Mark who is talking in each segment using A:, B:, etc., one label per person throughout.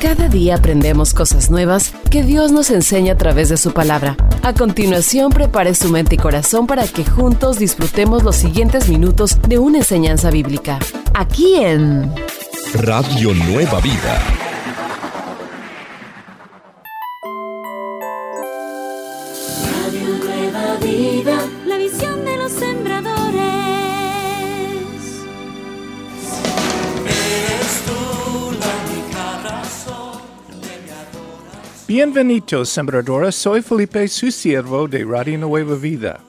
A: Cada día aprendemos cosas nuevas que Dios nos enseña a través de su palabra. A continuación, prepare su mente y corazón para que juntos disfrutemos los siguientes minutos de una enseñanza bíblica. Aquí en
B: Radio Nueva Vida.
C: Bienvenidos, Sembradora. Soy Felipe, su siervo de Radio Nueva Vida.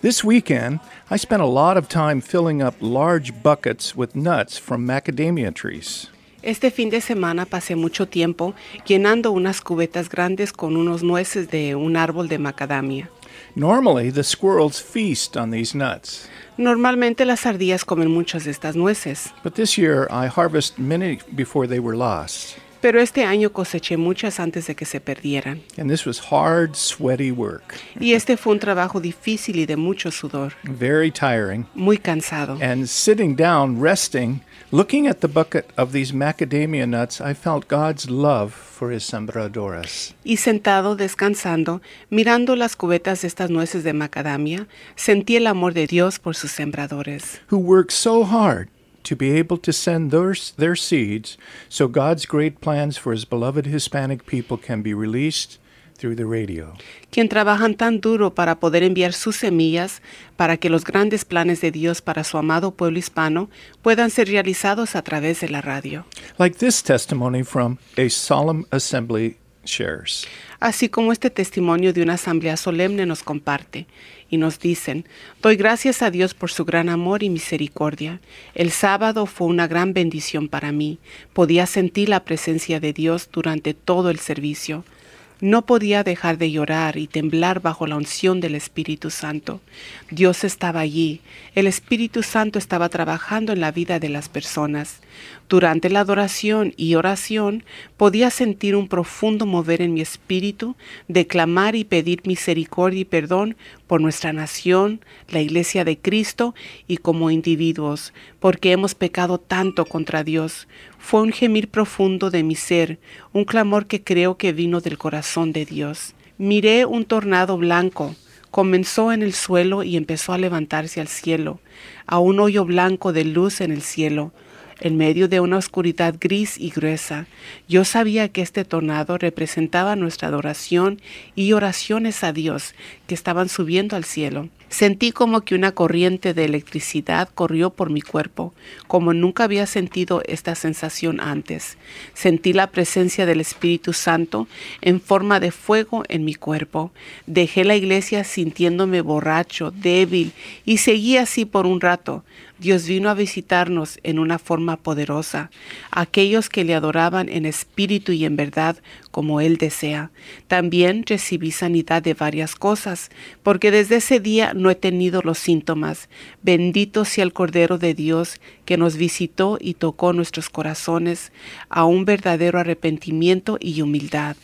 C: This weekend, I spent a lot of time filling up large buckets with nuts from macadamia trees.
D: Este fin de semana pasé mucho tiempo llenando unas cubetas grandes con unos nueces de un árbol de macadamia.
C: Normally, the squirrels feast on these nuts,
D: Normalmente las ardillas comen muchas de estas nueces,
C: but this year I harvested many before they were lost.
D: Pero este año coseché muchas antes de que se perdieran.
C: And this was hard, sweaty work,
D: Y este fue un trabajo difícil y de mucho sudor,
C: very tiring.
D: muy cansado.
C: And sitting down, resting, looking at the bucket of these macadamia nuts, I felt God's love for his sembradoras.
D: Y sentado descansando, mirando las cubetas de estas nueces de macadamia, sentí el amor de Dios por sus sembradores,
C: who work so hard to be able to send their, their seeds so God's great plans for his beloved Hispanic people can be released through the radio.
D: quien trabajan tan duro para poder enviar sus semillas para que los grandes planes de Dios para su amado pueblo hispano puedan ser realizados a través de la radio.
C: Like this testimony from a solemn assembly
D: Así como este testimonio de una asamblea solemne nos comparte y nos dicen, doy gracias a Dios por su gran amor y misericordia. El sábado fue una gran bendición para mí. Podía sentir la presencia de Dios durante todo el servicio. No podía dejar de llorar y temblar bajo la unción del Espíritu Santo. Dios estaba allí. El Espíritu Santo estaba trabajando en la vida de las personas. Durante la adoración y oración podía sentir un profundo mover en mi espíritu de clamar y pedir misericordia y perdón por nuestra nación, la Iglesia de Cristo y como individuos, porque hemos pecado tanto contra Dios. Fue un gemir profundo de mi ser, un clamor que creo que vino del corazón de Dios. Miré un tornado blanco, comenzó en el suelo y empezó a levantarse al cielo, a un hoyo blanco de luz en el cielo, en medio de una oscuridad gris y gruesa. Yo sabía que este tornado representaba nuestra adoración y oraciones a Dios que estaban subiendo al cielo. Sentí como que una corriente de electricidad corrió por mi cuerpo, como nunca había sentido esta sensación antes. Sentí la presencia del Espíritu Santo en forma de fuego en mi cuerpo. Dejé la iglesia sintiéndome borracho, débil, y seguí así por un rato. Dios vino a visitarnos en una forma poderosa, aquellos que le adoraban en espíritu y en verdad como Él desea. También recibí sanidad de varias cosas, porque desde ese día no he tenido los síntomas. Bendito sea el Cordero de Dios que nos visitó y tocó nuestros corazones a un verdadero arrepentimiento y humildad.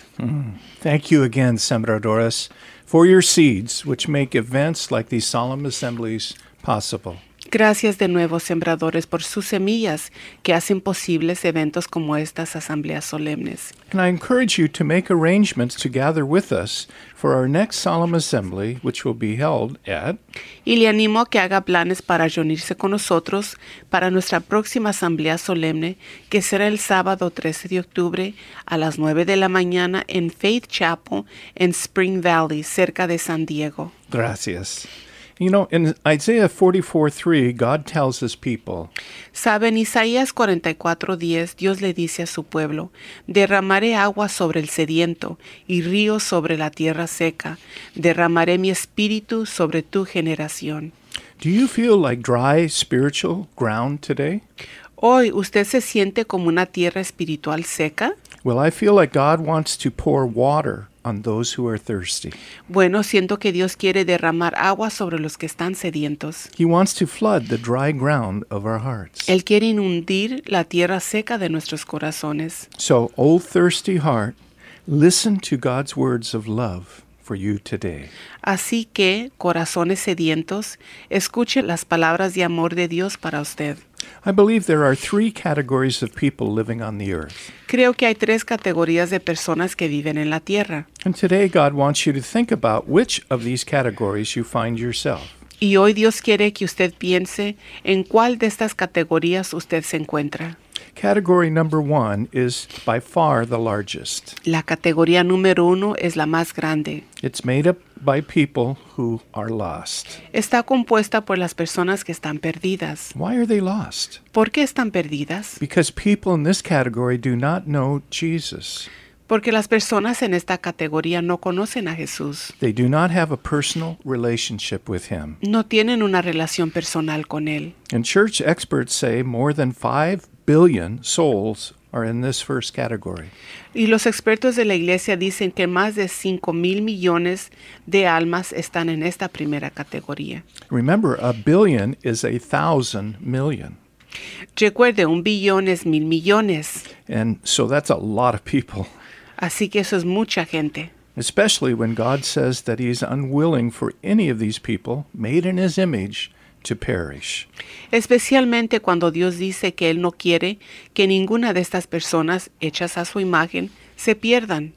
C: Thank you again, Sembradoras, for your seeds, which make events like these solemn assemblies possible.
D: Gracias de nuevo, sembradores, por sus semillas que hacen posibles eventos como estas asambleas solemnes.
C: And I encourage you to make arrangements to gather with us for our next solemn assembly, which will be held at
D: Y le animo a que haga planes para reunirse con nosotros para nuestra próxima asamblea solemne, que será el sábado 13 de octubre a las 9 de la mañana en Faith Chapel en Spring Valley, cerca de San Diego.
C: Gracias. You know, in Isaiah 44 3, God tells his people,
D: Saben, Isaías 44:10, Dios le dice a su pueblo, derramaré agua sobre el sediento y ríos sobre la tierra seca, derramaré mi espíritu sobre tu generación.
C: Do you feel like dry spiritual ground today?
D: Hoy, ¿usted se siente como una tierra espiritual seca?
C: Well, I feel like God wants to pour water on those who are thirsty.
D: Bueno, siento que Dios quiere derramar agua sobre los que están sedientos.
C: He wants to flood the dry ground of our hearts.
D: Él quiere inundir la tierra seca de nuestros corazones.
C: So, old thirsty heart, listen to God's words of love for you today.
D: Así que, corazones sedientos, escuche las palabras de amor de Dios para usted.
C: I believe there are three categories of people living on the earth.
D: Creo que hay tres categorías de personas que viven en la tierra.
C: And today, God wants you to think about which of these categories you find yourself.
D: Y hoy Dios quiere que usted piense en cuál de estas categorías usted se encuentra.
C: Category number one is by far the largest.
D: La categoría número uno es la más grande.
C: It's made up by people who are lost.
D: Está compuesta por las personas que están perdidas.
C: Why are they lost?
D: ¿Por qué están perdidas?
C: Because people in this category do not know Jesus.
D: Porque las personas en esta categoría no conocen a Jesús.
C: They do not have a personal relationship with Him.
D: No tienen una relación personal con Él.
C: And church experts say more than 5 billion souls are in this first category.
D: Y los expertos de la iglesia dicen que más de 5 mil millones de almas están en esta primera categoría.
C: Remember, a billion is a thousand million.
D: Recuerde, un billón es mil millones.
C: And so that's a lot of people,
D: Así que eso es mucha gente.
C: especially when God says that He is unwilling for any of these people made in His image to perish.
D: Especialmente cuando Dios dice que Él no quiere que ninguna de estas personas hechas a su imagen se pierdan.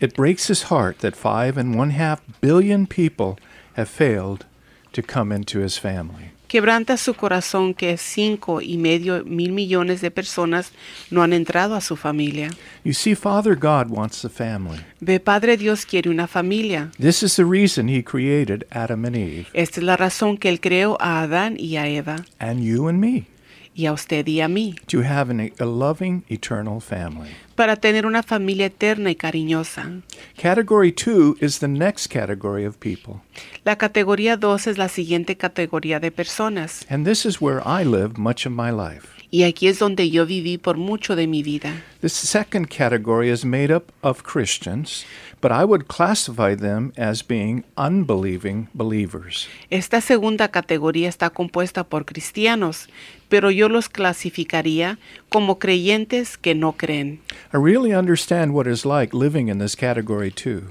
C: It breaks His heart that five and one half billion people have failed to come into His family.
D: Quebranta su corazón que cinco y medio mil millones de personas no han entrado a su familia.
C: You see, Father God wants a family.
D: Ve, Padre Dios quiere una familia.
C: This is the reason He created Adam and Eve,
D: Esta es la razón que Él creó a Adán y a Eva,
C: and you and me,
D: y a usted y a mí,
C: to have an, a loving, eternal family.
D: para tener una familia eterna y cariñosa.
C: Category two is the next category of people,
D: La categoría 2 es la siguiente categoría de personas,
C: and this is where I lived much of my life.
D: Y aquí es donde yo viví por mucho de mi vida.
C: This second category is made up of Christians, but I would classify them as being unbelieving believers.
D: Esta segunda categoría está compuesta por cristianos, pero yo los clasificaría como creyentes que no creen.
C: I really understand what it's like living in this category too,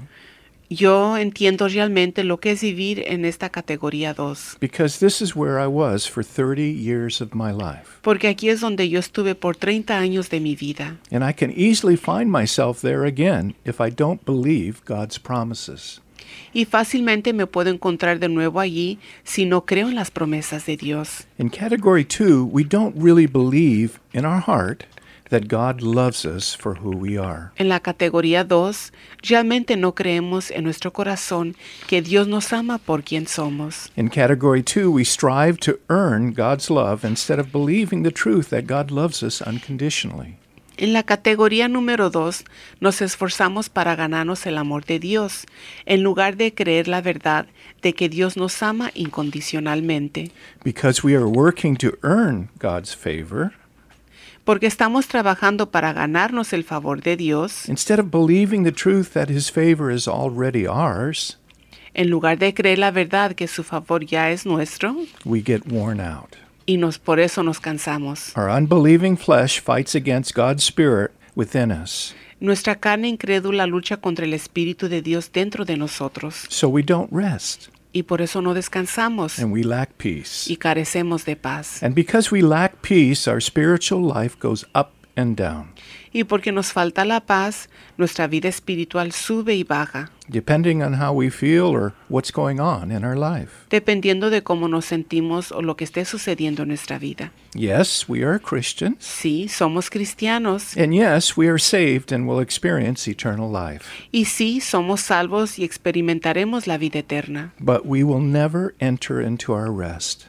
D: Yo entiendo realmente lo que es vivir en esta categoría 2,
C: because this is where I was for 30 years of my life.
D: porque aquí es donde yo estuve por 30 años de mi vida.
C: And I can easily find myself there again if I don't believe God's promises.
D: Y fácilmente me puedo encontrar de nuevo allí si no creo en las promesas de Dios.
C: In category two, we don't really believe in our heart that God loves us for who we are.
D: En la categoría 2, realmente no creemos en nuestro corazón que Dios nos ama por quien somos.
C: In category two, we strive to earn God's love instead of believing the truth that God loves us unconditionally.
D: En la categoría número 2, nos esforzamos para ganarnos el amor de Dios, en lugar de creer la verdad de que Dios nos ama incondicionalmente.
C: Because we are working to earn God's favor,
D: Porque estamos trabajando para ganarnos el favor de Dios,
C: instead of believing the truth that His favor is already ours,
D: en lugar de creer la verdad que su favor ya es nuestro,
C: we get worn out.
D: y nos por eso nos cansamos.
C: Our unbelieving flesh fights against God's Spirit within us,
D: Nuestra carne incrédula lucha contra el Espíritu de Dios dentro de nosotros,
C: so we don't rest
D: y por eso no descansamos
C: and we lack peace.
D: y carecemos de paz.
C: And because we lack peace, our spiritual life goes up and down,
D: Y porque nos falta la paz, nuestra vida espiritual sube y baja,
C: depending on how we feel or what's going on in our life.
D: dependiendo de cómo nos sentimos o lo que esté sucediendo en nuestra vida.
C: Yes, we are Christians.
D: Sí, somos cristianos.
C: And yes, we are saved and will experience eternal life.
D: Y sí, somos salvos y experimentaremos la vida eterna.
C: But we will never enter into our rest,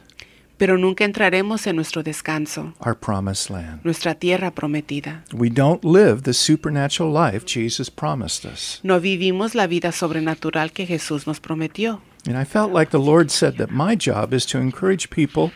D: Pero nunca entraremos en nuestro descanso,
C: our promised land.
D: nuestra tierra prometida.
C: We don't live the supernatural life Jesus promised us.
D: No vivimos la vida sobrenatural que Jesús nos prometió.
C: And I felt like the Lord said that my job is to encourage people,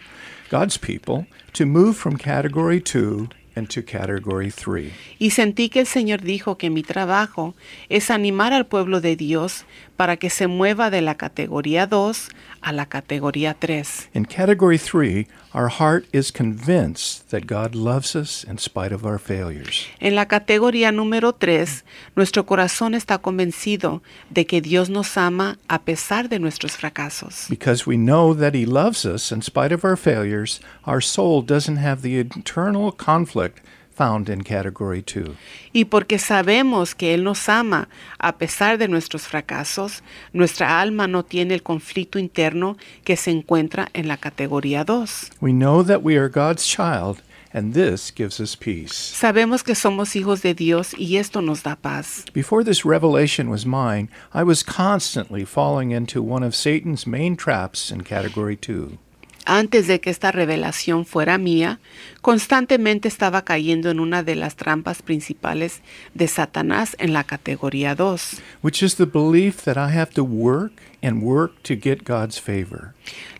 C: God's people, to move from category two into Category 3.
D: Y sentí que el Señor dijo que mi trabajo es animar al pueblo de Dios para que se mueva de la categoría 2 a la categoría 3.
C: In Category 3, our heart is convinced that God loves us in spite of our failures.
D: En la categoría número 3, nuestro corazón está convencido de que Dios nos ama a pesar de nuestros fracasos.
C: Because we know that He loves us in spite of our failures, our soul doesn't have the internal conflict found in Category 2.
D: Y porque sabemos que Él nos ama a pesar de nuestros fracasos, nuestra alma no tiene el conflicto interno que se encuentra en la categoría 2.
C: We know that we are God's child, and this gives us peace.
D: Sabemos que somos hijos de Dios y esto nos da paz.
C: Before this revelation was mine, I was constantly falling into one of Satan's main traps in Category 2.
D: Antes de que esta revelación fuera mía, constantemente estaba cayendo en una de las trampas principales de Satanás en la categoría 2,
C: which is the belief that I have to work and work to get God's favor.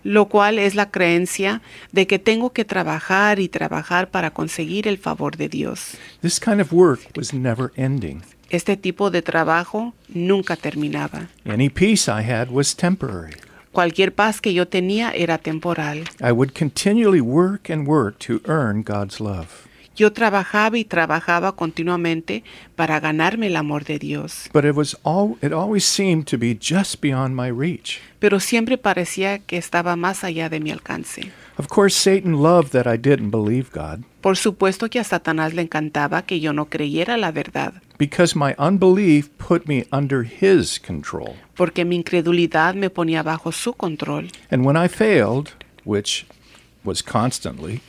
D: lo cual es la creencia de que tengo que trabajar y trabajar para conseguir el favor de Dios.
C: This kind of work was never ending.
D: Este tipo de trabajo nunca terminaba.
C: Any peace I had was temporary.
D: Cualquier paz que yo tenía era temporal.
C: I would continually work and work to earn God's love.
D: Yo trabajaba y trabajaba continuamente para ganarme el amor de Dios,
C: But it was all it always seemed to be just beyond my reach.
D: pero siempre parecía que estaba más allá de mi alcance.
C: Of course, Satan loved that I didn't believe God
D: Por supuesto que a Satanás le encantaba que yo no creyera la verdad,
C: because my unbelief put me under his control.
D: porque mi incredulidad me ponía bajo su control.
C: And when I failed, which was constantly,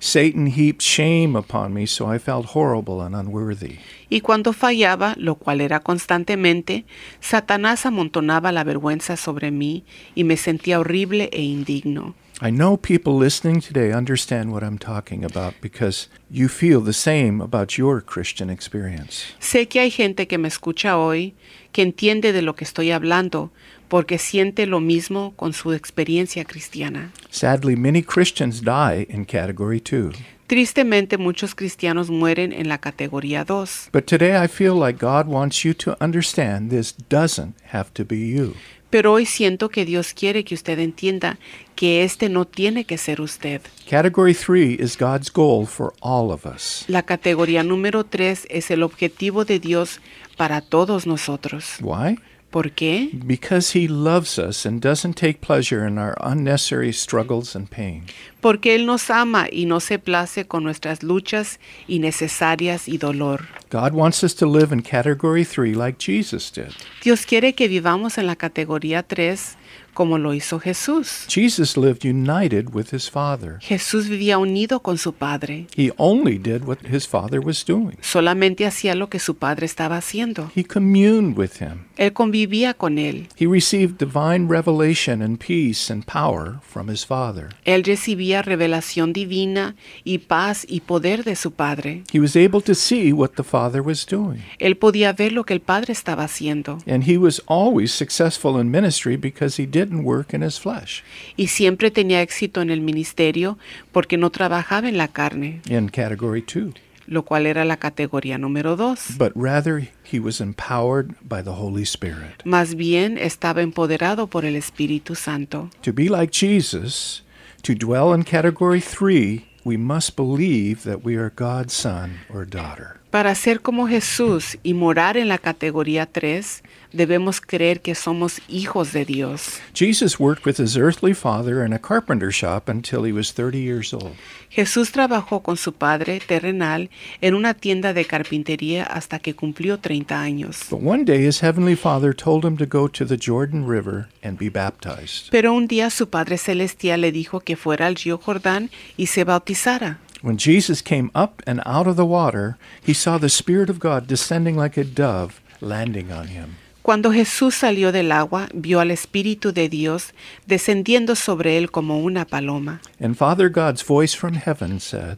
C: Satan heaped shame upon me, so I felt horrible and unworthy.
D: Y cuando fallaba, lo cual era constantemente, Satanás amontonaba la vergüenza sobre mí y me sentía horrible e indigno.
C: I know people listening today understand what I'm talking about because you feel the same about your Christian experience.
D: Sé que hay gente que me escucha hoy que entiende de lo que estoy hablando porque siente lo mismo con su experiencia cristiana.
C: Sadly, many Christians die in Category 2.
D: Tristemente muchos cristianos mueren en la categoría 2,
C: But today I feel like God wants you to understand this doesn't have to be you.
D: Pero hoy siento que Dios quiere que usted entienda que este no tiene que ser usted.
C: Category 3 is God's goal for all of us.
D: La categoría número 3 es el objetivo de Dios para todos nosotros.
C: Why?
D: ¿Por qué?
C: Because He loves us and doesn't take pleasure in our unnecessary struggles and pain.
D: Porque Él nos ama y no se place con nuestras luchas innecesarias y dolor.
C: God wants us to live in Category 3 like Jesus did.
D: Dios quiere que vivamos en la categoría 3 como lo hizo Jesús.
C: Jesus lived united with His Father.
D: Jesús vivía unido con su Padre.
C: He only did what His Father was doing.
D: Solamente hacía lo que su Padre estaba haciendo.
C: He communed with Him.
D: Él convivía con Él.
C: He received divine revelation and peace and power from His Father.
D: Él recibía revelación divina y paz y poder de su Padre.
C: He was able to see what the Father was doing.
D: Él podía ver lo que el Padre estaba haciendo.
C: And he was always successful in ministry because he didn't work in his flesh.
D: Y siempre tenía éxito en el ministerio porque no trabajaba en la carne,
C: In category 2.
D: lo cual era la categoría número 2.
C: But rather, he was empowered by the Holy Spirit.
D: Más bien estaba empoderado por el Espíritu Santo.
C: To be like Jesus, to dwell in category 3, we must believe that we are God's son or daughter.
D: Para ser como Jesús y morar en la categoría 3, debemos creer que somos hijos de Dios.
C: Jesus worked with his earthly father in a carpenter shop until he was 30 years old.
D: Jesús trabajó con su padre terrenal en una tienda de carpintería hasta que cumplió 30 años.
C: But one day his heavenly father told him to go to the Jordan River and be baptized.
D: Pero un día su Padre Celestial le dijo que fuera al río Jordán y se bautizara.
C: When Jesus came up and out of the water, he saw the Spirit of God descending like a dove, landing on him.
D: Cuando Jesús salió del agua, vio al Espíritu de Dios descendiendo sobre él como una paloma.
C: And Father God's voice from heaven said,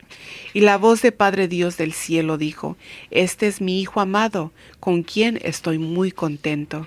D: Y la voz de Padre Dios del cielo dijo, Este es mi Hijo amado, con quien estoy muy contento.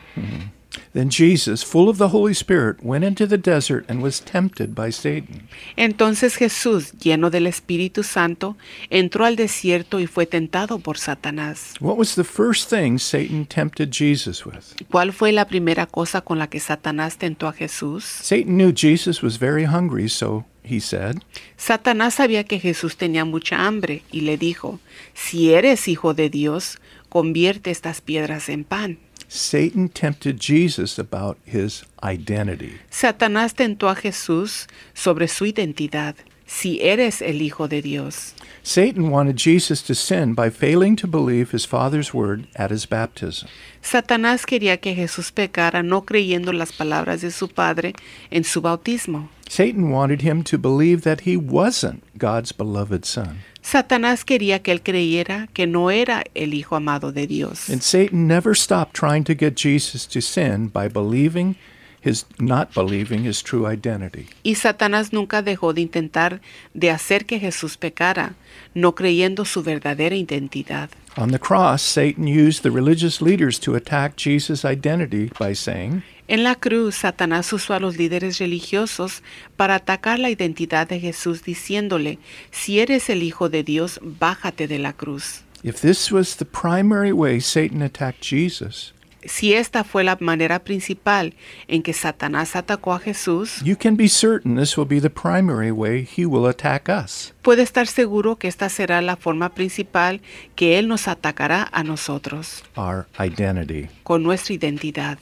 C: Then Jesus, full of the Holy Spirit, went into the desert and was tempted by Satan.
D: Entonces Jesús, lleno del Espíritu Santo, entró al desierto y fue tentado por Satanás.
C: What was the first thing Satan tempted Jesus with?
D: ¿Cuál fue la primera cosa con la que Satanás tentó a Jesús?
C: Satan knew Jesus was very hungry, so he said,
D: Satanás sabía que Jesús tenía mucha hambre y le dijo, si eres hijo de Dios, convierte estas piedras en pan.
C: Satan tempted Jesus about his identity.
D: Satanás tentó a Jesús sobre su identidad, si eres el hijo de Dios.
C: Satan wanted Jesus to sin by failing to believe his Father's word at his baptism.
D: Satanás quería que Jesús pecara no creyendo las palabras de su Padre en su bautismo.
C: Satan wanted him to believe that he wasn't God's beloved Son.
D: Satanás quería que él creyera que no era el Hijo amado de Dios.
C: And Satan never stopped trying to get Jesus to sin by believing his not believing his true identity.
D: Y Satanás nunca dejó de intentar de hacer que Jesús pecara, no creyendo su verdadera identidad.
C: On the cross, Satan used the religious leaders to attack Jesus' identity by saying,
D: En la cruz, Satanás usó a los líderes religiosos para atacar la identidad de Jesús diciéndole, si eres el Hijo de Dios, bájate de la cruz.
C: If this was the primary way Satan attacked Jesus,
D: Si esta fue la manera principal en que Satanás atacó a Jesús,
C: you can be certain this will be the primary way he will attack us.
D: puede estar seguro que esta será la forma principal que Él nos atacará a nosotros,
C: Our identity.
D: con nuestra identidad.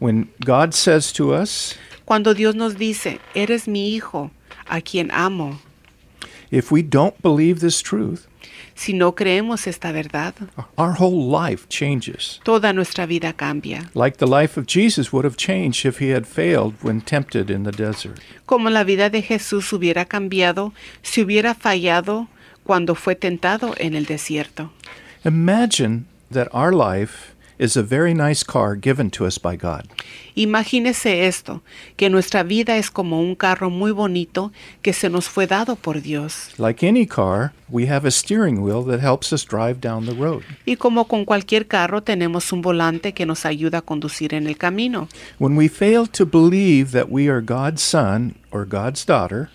C: When God says to us,
D: Cuando Dios nos dice, eres mi hijo, a quien amo,
C: if we don't believe this truth,
D: si no creemos esta verdad,
C: our whole life changes.
D: toda nuestra vida cambia.
C: Like the life of Jesus would have changed if he had failed when tempted in the desert.
D: Como la vida de Jesús hubiera cambiado si hubiera fallado cuando fue tentado en el desierto.
C: Imagine that our life is a very nice car given to us by God.
D: Imagínese esto, que nuestra vida es como un carro muy bonito que se nos fue dado por Dios.
C: Like any car, we have a steering wheel that helps us drive down the road.
D: Y como con cualquier carro tenemos un volante que nos ayuda a conducir en el camino.
C: When we fail to believe that we are God's son or God's daughter,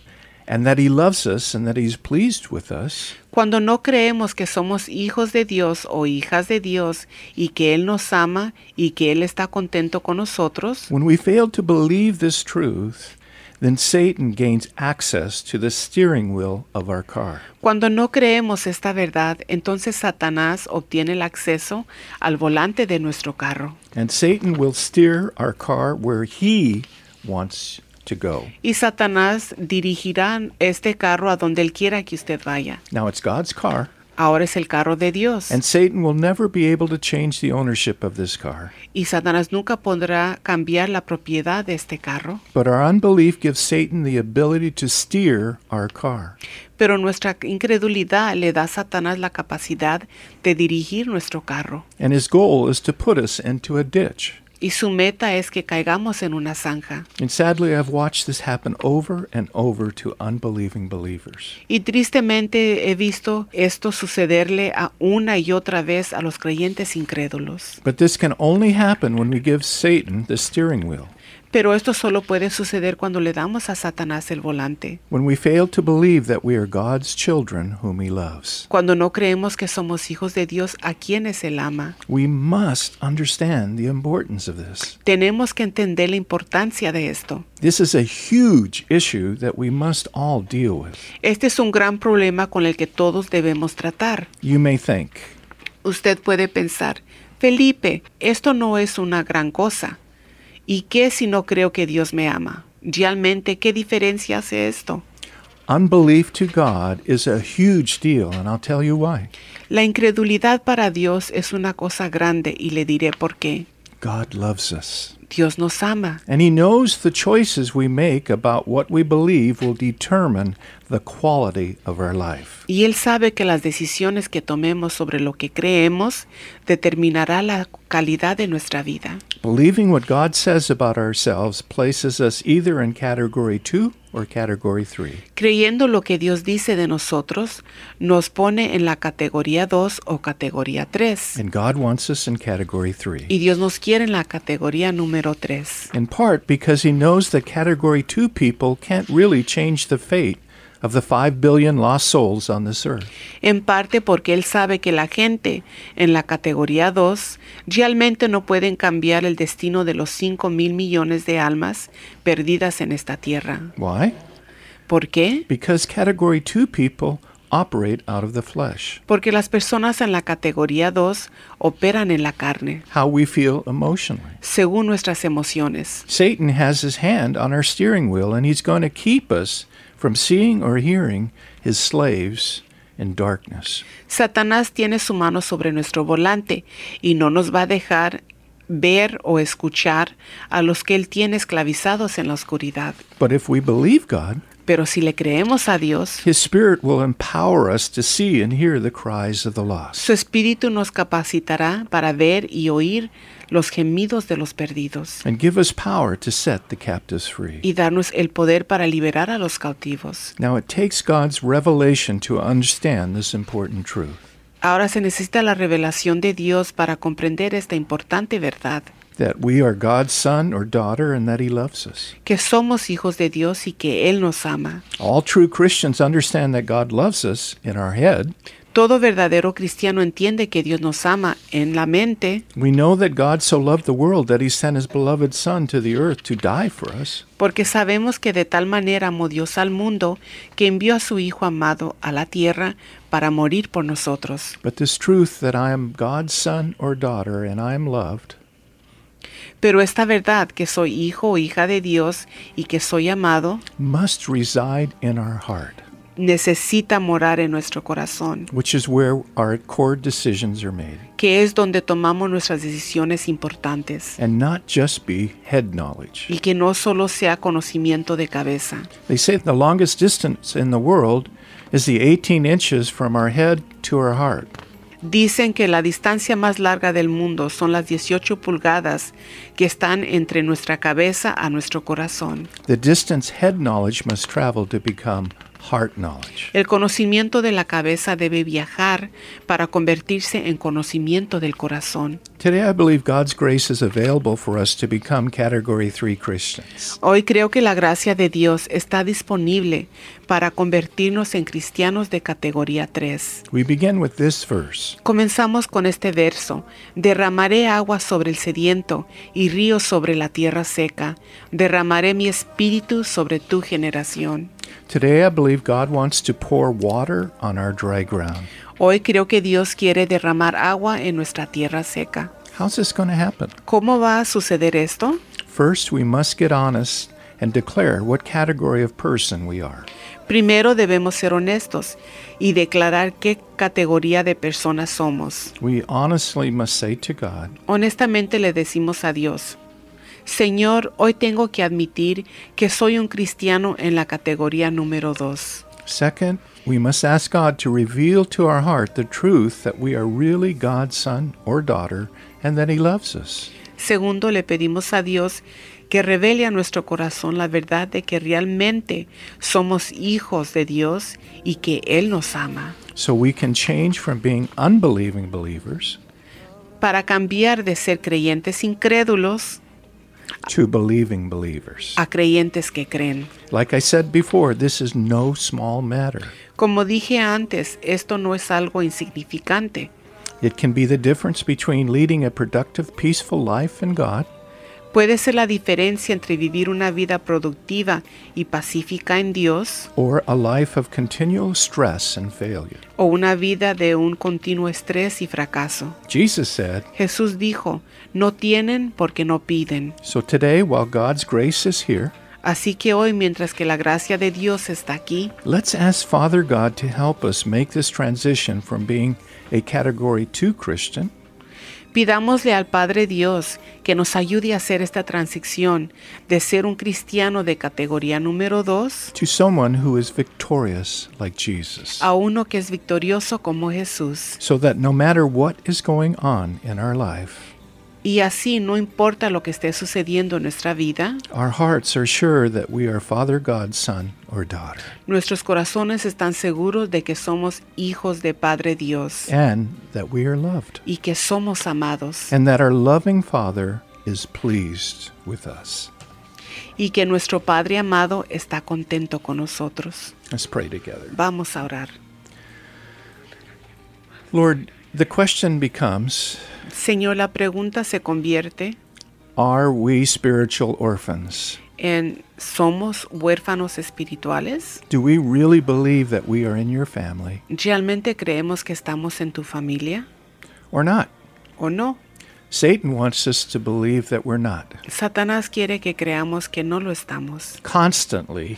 C: and that He loves us and that He's pleased with us,
D: Cuando no creemos que somos hijos de Dios o hijas de Dios y que Él nos ama y que Él está contento con nosotros,
C: when we fail to believe this truth, then Satan gains access to the steering wheel of our car.
D: cuando no creemos esta verdad, entonces Satanás obtiene el acceso al volante de nuestro carro.
C: And Satan will steer our car where he wants to go.
D: Y Satanás dirigirá este carro a donde Él quiera que usted vaya.
C: Now it's God's car,
D: Ahora es el carro de Dios.
C: and Satan will never be able to change the ownership of this car.
D: Y Satanás nunca podrá cambiar la propiedad de este carro.
C: But our unbelief gives Satan the ability to steer our car.
D: Pero nuestra incredulidad le da a Satanás la capacidad de dirigir nuestro carro.
C: And his goal is to put us into a ditch.
D: Y su meta es que caigamos en una zanja.
C: And sadly, I've watched this happen over and over to unbelieving believers.
D: Y tristemente he visto esto sucederle a una y otra vez a los creyentes incrédulos.
C: But this can only happen when we give Satan the steering wheel.
D: Pero esto solo puede suceder cuando le damos a Satanás el volante.
C: When we fail to believe that we are God's children whom He loves.
D: Cuando no creemos que somos hijos de Dios a quienes Él ama.
C: We must understand the importance of this.
D: Tenemos que entender la importancia de esto.
C: This is a huge issue that we must all deal with.
D: Este es un gran problema con el que todos debemos tratar.
C: You may think,
D: Usted puede pensar, Felipe, esto no es una gran cosa. ¿Y qué si no creo que Dios me ama? Realmente, ¿qué diferencia hace esto?
C: unbelief to God is a huge deal, and I'll tell you why.
D: La incredulidad para Dios es una cosa grande y le diré por qué.
C: God loves us.
D: Dios nos ama
C: And He knows the choices we make about what we believe will determine the quality of our life.
D: y Él sabe que las decisiones que tomemos sobre lo que creemos determinará la calidad de nuestra vida.
C: Believing what God says about ourselves places us either in category 2 or category 3.
D: Creyendo lo que Dios dice de nosotros, nos pone en la categoría 2 o categoría 3.
C: And God wants us in category 3.
D: Y Dios nos quiere en la categoría número número 3.
C: in part because he knows that Category 2 people can't really change the fate of the 5 billion lost souls on this earth.
D: En parte porque él sabe que la gente en la categoría 2 realmente no pueden cambiar el destino de los 5 mil millones de almas perdidas en esta tierra.
C: Why?
D: ¿Por qué?
C: Because Category 2 people operate out of the flesh.
D: Porque las personas en la categoría 2 operan en la carne,
C: How we feel emotionally.
D: según nuestras emociones.
C: Satan has his hand on our steering wheel, and he's going to keep us from seeing or hearing his slaves in darkness.
D: Satanás tiene su mano sobre nuestro volante y no nos va a dejar ver o escuchar a los que él tiene esclavizados en la oscuridad.
C: But if we believe God,
D: Pero si le creemos a Dios,
C: his Spirit will empower us to see and hear the cries of the lost.
D: su espíritu nos capacitará para ver y oír los gemidos de los perdidos
C: and give us power to set the captives free.
D: y darnos el poder para liberar a los cautivos.
C: Now, it takes God's revelation to understand this important truth
D: Ahora se necesita la revelación de Dios para comprender esta importante verdad,
C: that we are God's son or daughter and that He loves us.
D: que somos hijos de Dios y que Él nos ama.
C: All true Christians understand that God loves us in our head.
D: Todo verdadero cristiano entiende que Dios nos ama en la mente,
C: We know that God so loved the world that He sent His beloved Son to the earth to die for us.
D: porque sabemos que de tal manera amó Dios al mundo que envió a su Hijo amado a la tierra para morir por nosotros.
C: But this truth that I am God's son or daughter and I am loved
D: Pero esta verdad que soy hijo o hija de Dios y que soy amado
C: must reside in our heart,
D: necesita morar en nuestro corazón,
C: which is where our core decisions are made,
D: que es donde tomamos nuestras decisiones importantes
C: and not just be head knowledge.
D: y que no solo sea conocimiento de cabeza.
C: They say the longest distance in the world is the 18 inches from our head to our heart.
D: Dicen que la distancia más larga del mundo son las 18 pulgadas que están entre nuestra cabeza a nuestro corazón.
C: The distance head knowledge must travel to become heart knowledge.
D: El conocimiento de la cabeza debe viajar para convertirse en conocimiento del corazón.
C: Today, I believe God's grace is available for us to become Category 3 Christians.
D: Hoy creo que la gracia de Dios está disponible para convertirnos en cristianos de categoría 3.
C: We begin with this verse
D: Comenzamos con este verso. Derramaré agua sobre el sediento y ríos sobre la tierra seca. Derramaré mi espíritu sobre tu generación.
C: Today, I believe God wants to pour water on our dry ground.
D: Hoy creo que Dios quiere derramar agua en nuestra tierra seca.
C: How's this going to happen?
D: ¿Cómo va a suceder esto?
C: First, we must get honest and declare what category of person we are.
D: Primero debemos ser honestos y declarar qué categoría de personas somos.
C: We honestly must say to God,
D: Honestamente le decimos a Dios, Señor, hoy tengo que admitir que soy un cristiano en la categoría número 2.
C: Second, we must ask God to reveal to our heart the truth that we are really God's son or daughter and that He loves us.
D: Segundo, le pedimos a Dios que revele a nuestro corazón la verdad de que realmente somos hijos de Dios y que Él nos ama,
C: So we can change from being unbelieving believers
D: para cambiar de ser creyentes incrédulos
C: to believing believers.
D: a creyentes que creen.
C: Like I said before, this is no small matter.
D: Como dije antes, esto no es algo insignificante.
C: It can be the difference between leading a productive, peaceful life in God
D: Puede ser la diferencia entre vivir una vida productiva y pacífica en Dios
C: or a life of continual stress and failure.
D: o una vida de un continuo estrés y fracaso.
C: Jesus said,
D: Jesús dijo, no tienen porque no piden.
C: So today, while God's grace is here,
D: Así que hoy, mientras que la gracia de Dios está aquí,
C: let's ask Father God to help us make this transition from being a Category 2 Christian
D: pidámosle al Padre Dios que nos ayude a hacer esta transición de ser un cristiano de categoría número 2
C: to someone who is victorious like Jesus.
D: a uno que es victorioso como Jesús.
C: So that no matter what is going on in our life,
D: Y así, no importa lo que esté sucediendo en nuestra vida,
C: our hearts are sure that we are Father God's son or daughter,
D: nuestros corazones están seguros de que somos hijos de Padre Dios
C: and that we are loved,
D: y que somos amados
C: and that our loving Father is pleased with us.
D: y que nuestro Padre amado está contento con nosotros.
C: Let's pray together.
D: Vamos a orar.
C: Lord, the question becomes
D: Señor, la pregunta se convierte
C: Are we spiritual orphans?
D: en ¿somos huérfanos espirituales?
C: Do we really believe that we are in your family
D: ¿Realmente creemos que estamos en tu familia
C: or not?
D: o no?
C: Satan wants us to believe that we're not.
D: Satanás quiere que creamos que no lo estamos.
C: Constantly,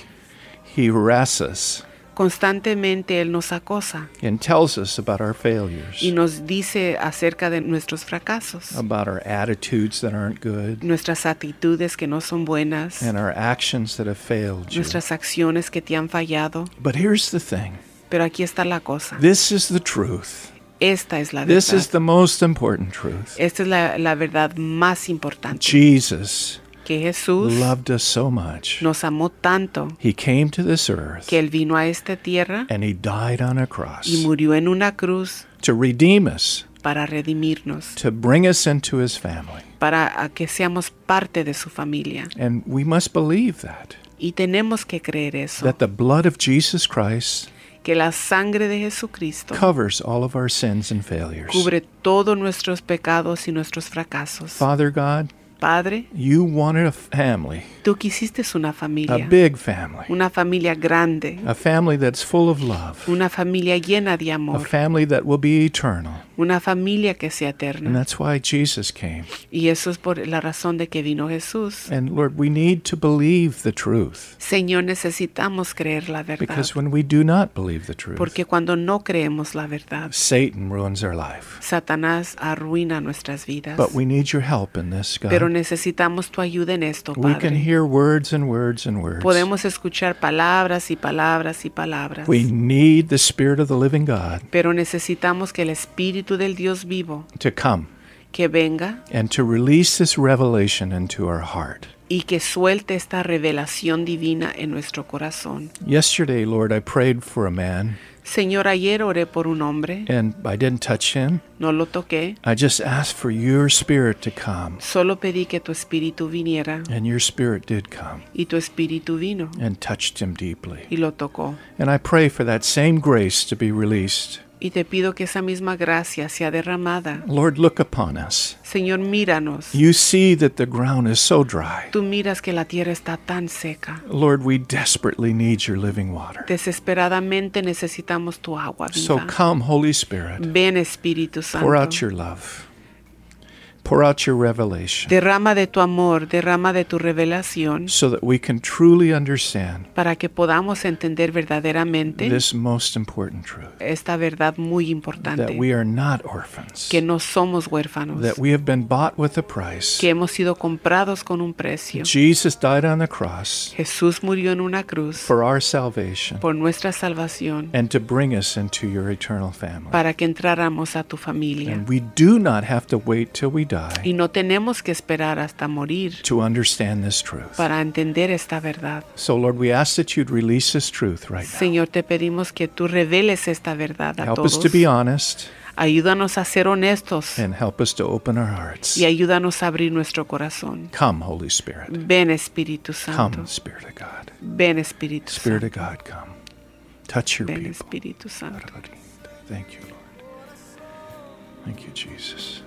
C: he harasses us
D: Constantemente Él nos acosa
C: and tells us about our failures,
D: y nos dice acerca de nuestros fracasos,
C: about our attitudes that aren't good,
D: nuestras actitudes que no son buenas,
C: and our actions that have failed you.
D: nuestras acciones que te han fallado.
C: But here's the thing
D: Pero aquí está la cosa.
C: this is the truth.
D: Esta es la
C: This is
D: verdad.
C: the most important truth.
D: Esta es la, la verdad más importante.
C: Jesus
D: Que Jesús
C: loved us so much.
D: nos amó tanto
C: He came to this earth
D: que Él vino a esta tierra
C: and he died on a cross
D: y murió en una cruz
C: to redeem us,
D: para redimirnos,
C: to bring us into his family.
D: para a que seamos parte de su familia.
C: And we must believe that.
D: Y tenemos que creer eso,
C: That the blood of Jesus Christ
D: que la sangre de Jesucristo
C: covers all of our sins and failures.
D: cubre todos nuestros pecados y nuestros fracasos.
C: Father God,
D: Padre,
C: you wanted a family,
D: tú quisiste una
C: a big family,
D: una familia grande,
C: a family that's full of love,
D: una familia llena de
C: a family that will be eternal.
D: una familia que sea
C: And that's why Jesus came.
D: Y eso es por la razón de que vino Jesús.
C: And Lord, we need to believe the truth.
D: Señor, necesitamos creer la verdad.
C: Because when we do not believe the truth,
D: Porque cuando no creemos la verdad,
C: Satan ruins our life.
D: Satanás arruina nuestras vidas.
C: But we need your help in this,
D: Pero Necesitamos tu ayuda en esto,
C: We can
D: Padre.
C: hear words and words and words.
D: Podemos escuchar palabras y palabras y palabras.
C: We need the Spirit of the living God
D: Pero necesitamos que el Espíritu del Dios vivo
C: to come
D: que venga
C: and to release this revelation into our heart.
D: Y que suelte esta revelación divina en nuestro corazón.
C: Yesterday, Lord, I prayed for a man,
D: Señor, ayer oré por un hombre,
C: and I didn't touch him.
D: no lo toqué,
C: I just asked for your Spirit to come,
D: solo pedí que tu Espíritu viniera
C: and your Spirit did come
D: y tu Espíritu vino
C: and touched him deeply.
D: y lo tocó.
C: And I pray for that same grace to be released.
D: Y te pido que esa misma gracia sea derramada.
C: Lord, look upon us.
D: Señor, míranos.
C: You see that the ground is so dry.
D: Tú miras que la tierra está tan seca.
C: Lord, we desperately need your living water.
D: Desesperadamente necesitamos tu agua
C: So come, Holy Spirit,
D: Ven Espíritu
C: pour out your love, pour out your revelation,
D: Derrama de tu amor, derrama de tu revelación
C: so that we can truly understand
D: para que podamos entender verdaderamente
C: this most important truth
D: esta verdad muy importante.
C: that we are not orphans,
D: Que no somos huérfanos.
C: that we have been bought with a price.
D: Que hemos sido comprados con un precio.
C: Jesus died on the cross
D: Jesús murió en una cruz
C: for our salvation
D: por nuestra salvación
C: and to bring us into your eternal family.
D: para que entráramos a tu familia.
C: And we do not have to wait till we die
D: Y no tenemos que esperar hasta morir
C: to understand this truth.
D: para entender esta verdad.
C: So, Lord, we ask that you'd release this truth right now.
D: Señor, te pedimos que tú reveles esta verdad a
C: Help
D: todos.
C: us to be honest
D: Ayúdanos a ser honestos
C: and help us to open our hearts.
D: y ayúdanos a abrir nuestro corazón.
C: Come, Holy Spirit.
D: Ven Espíritu Santo.
C: Come, Spirit of God.
D: Ven Espíritu
C: Spirit
D: Santo.
C: of God, come. Touch your
D: Ven
C: people.
D: Espíritu Santo.
C: Thank you, Lord. Thank you, Jesus.